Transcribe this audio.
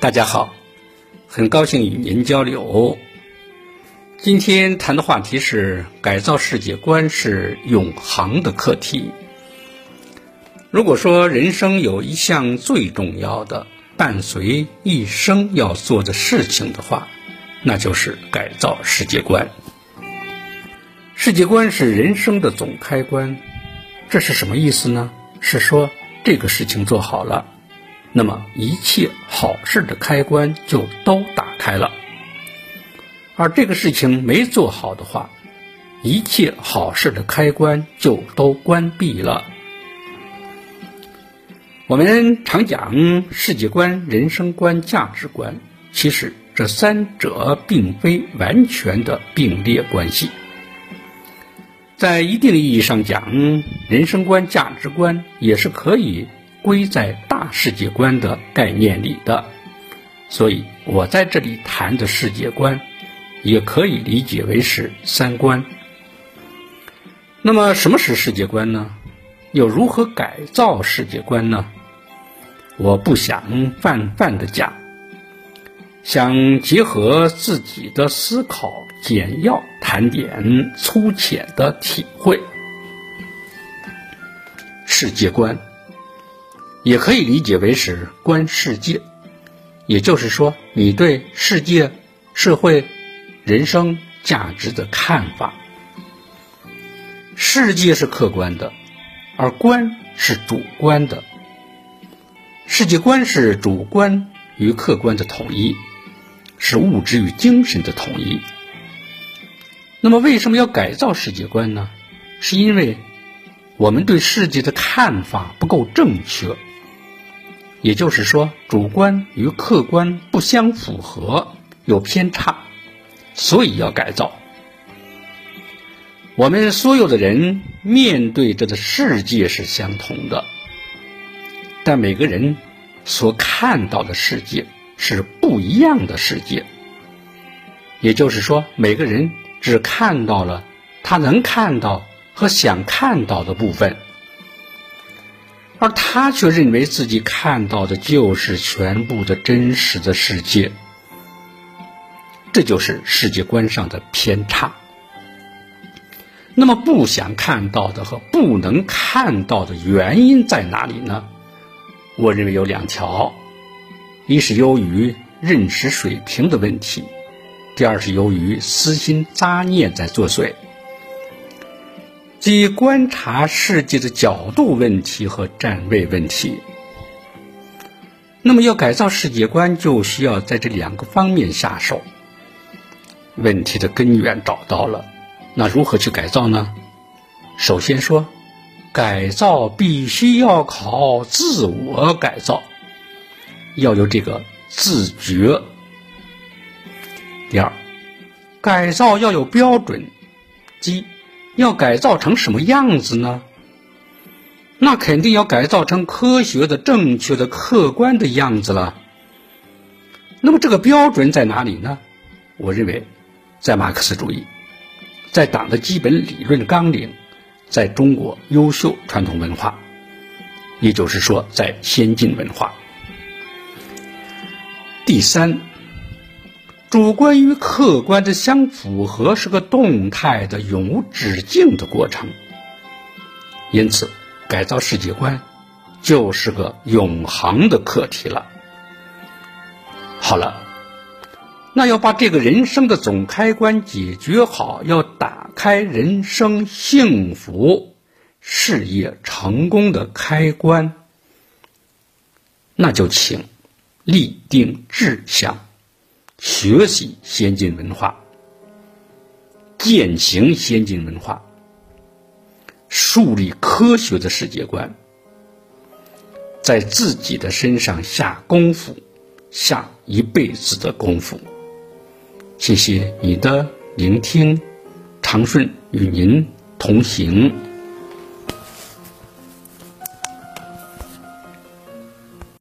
大家好，很高兴与您交流。今天谈的话题是改造世界观是永恒的课题。如果说人生有一项最重要的、伴随一生要做的事情的话，那就是改造世界观。世界观是人生的总开关，这是什么意思呢？是说这个事情做好了，那么一切好事的开关就都打开了；而这个事情没做好的话，一切好事的开关就都关闭了。我们常讲世界观、人生观、价值观，其实这三者并非完全的并列关系。在一定意义上讲，人生观、价值观也是可以归在大世界观的概念里的。所以我在这里谈的世界观，也可以理解为是三观。那么，什么是世界观呢？又如何改造世界观呢？我不想泛泛的讲，想结合自己的思考，简要谈点粗浅的体会。世界观也可以理解为是观世界，也就是说，你对世界、社会、人生价值的看法。世界是客观的，而观是主观的。世界观是主观与客观的统一，是物质与精神的统一。那么，为什么要改造世界观呢？是因为我们对世界的看法不够正确，也就是说，主观与客观不相符合，有偏差，所以要改造。我们所有的人面对着的世界是相同的。但每个人所看到的世界是不一样的世界，也就是说，每个人只看到了他能看到和想看到的部分，而他却认为自己看到的就是全部的真实的世界，这就是世界观上的偏差。那么，不想看到的和不能看到的原因在哪里呢？我认为有两条：一是由于认识水平的问题，第二是由于私心杂念在作祟，即观察世界的角度问题和站位问题。那么，要改造世界观，就需要在这两个方面下手。问题的根源找到了，那如何去改造呢？首先说。改造必须要靠自我改造，要有这个自觉。第二，改造要有标准，即要改造成什么样子呢？那肯定要改造成科学的、正确的、客观的样子了。那么这个标准在哪里呢？我认为，在马克思主义，在党的基本理论纲领。在中国优秀传统文化，也就是说，在先进文化。第三，主观与客观的相符合是个动态的、永无止境的过程。因此，改造世界观就是个永恒的课题了。好了。那要把这个人生的总开关解决好，要打开人生幸福、事业成功的开关，那就请立定志向，学习先进文化，践行先进文化，树立科学的世界观，在自己的身上下功夫，下一辈子的功夫。谢谢你的聆听，长顺与您同行。